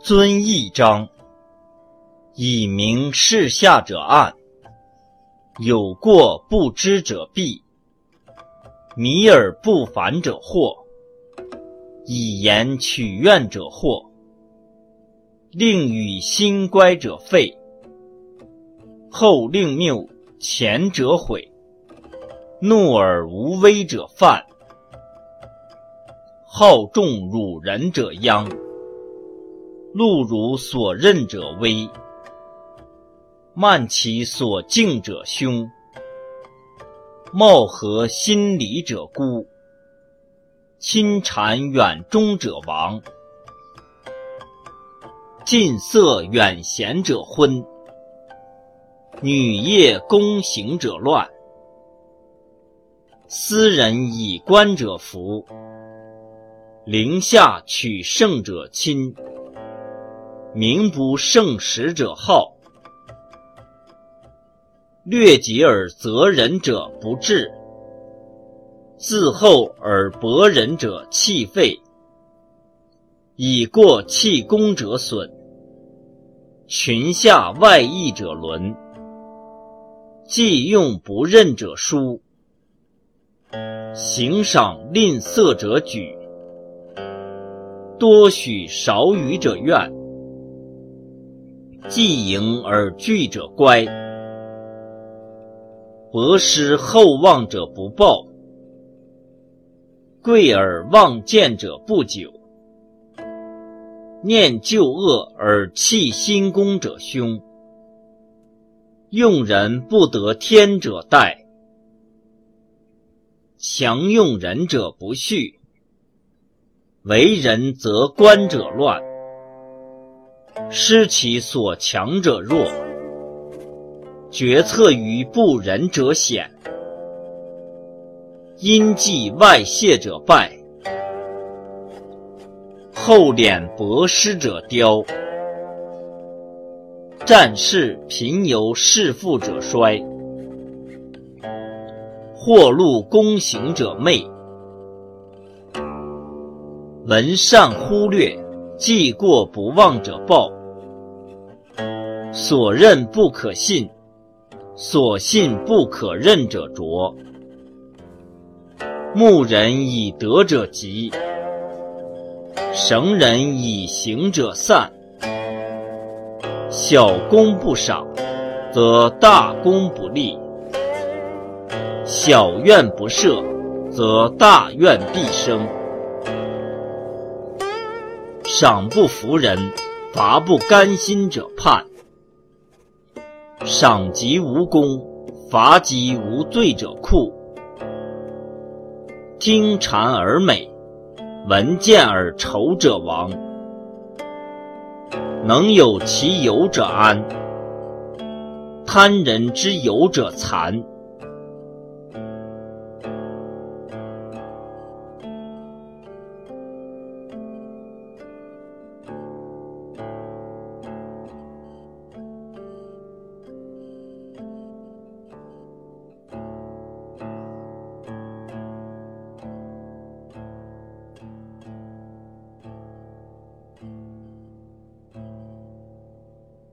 遵义章，以明事下者暗，有过不知者弊，迷而不返者惑，以言取怨者惑，令与心乖者废，后令谬前者毁，怒而无威者犯，好众辱人者殃。路如所任者危，慢其所敬者凶，貌合心离者孤，亲谗远忠者亡，近色远贤者昏，女业躬行者乱，斯人以官者服，陵下取胜者亲。名不胜实者好，略己而责人者不治，自厚而薄人者弃废，以过弃功者损，群下外溢者伦，既用不任者疏，行赏吝啬者举，多许少予者怨。既迎而惧者乖，博施厚望者不报，贵而望见者不久，念旧恶而弃新功者凶，用人不得天者待，强用人者不恤，为人则官者乱。失其所强者弱，决策于不仁者险，因计外泄者败，厚脸薄施者凋，战事贫由弑父者衰，祸路躬行者昧，闻善忽略。记过不忘者报，所任不可信，所信不可任者拙。牧人以德者吉，绳人以行者散。小功不赏，则大功不立；小怨不赦，则大怨必生。赏不服人，罚不甘心者叛；赏及无功，罚及无罪者酷；听谗而美，闻见而仇者亡。能有其有者安，贪人之有者残。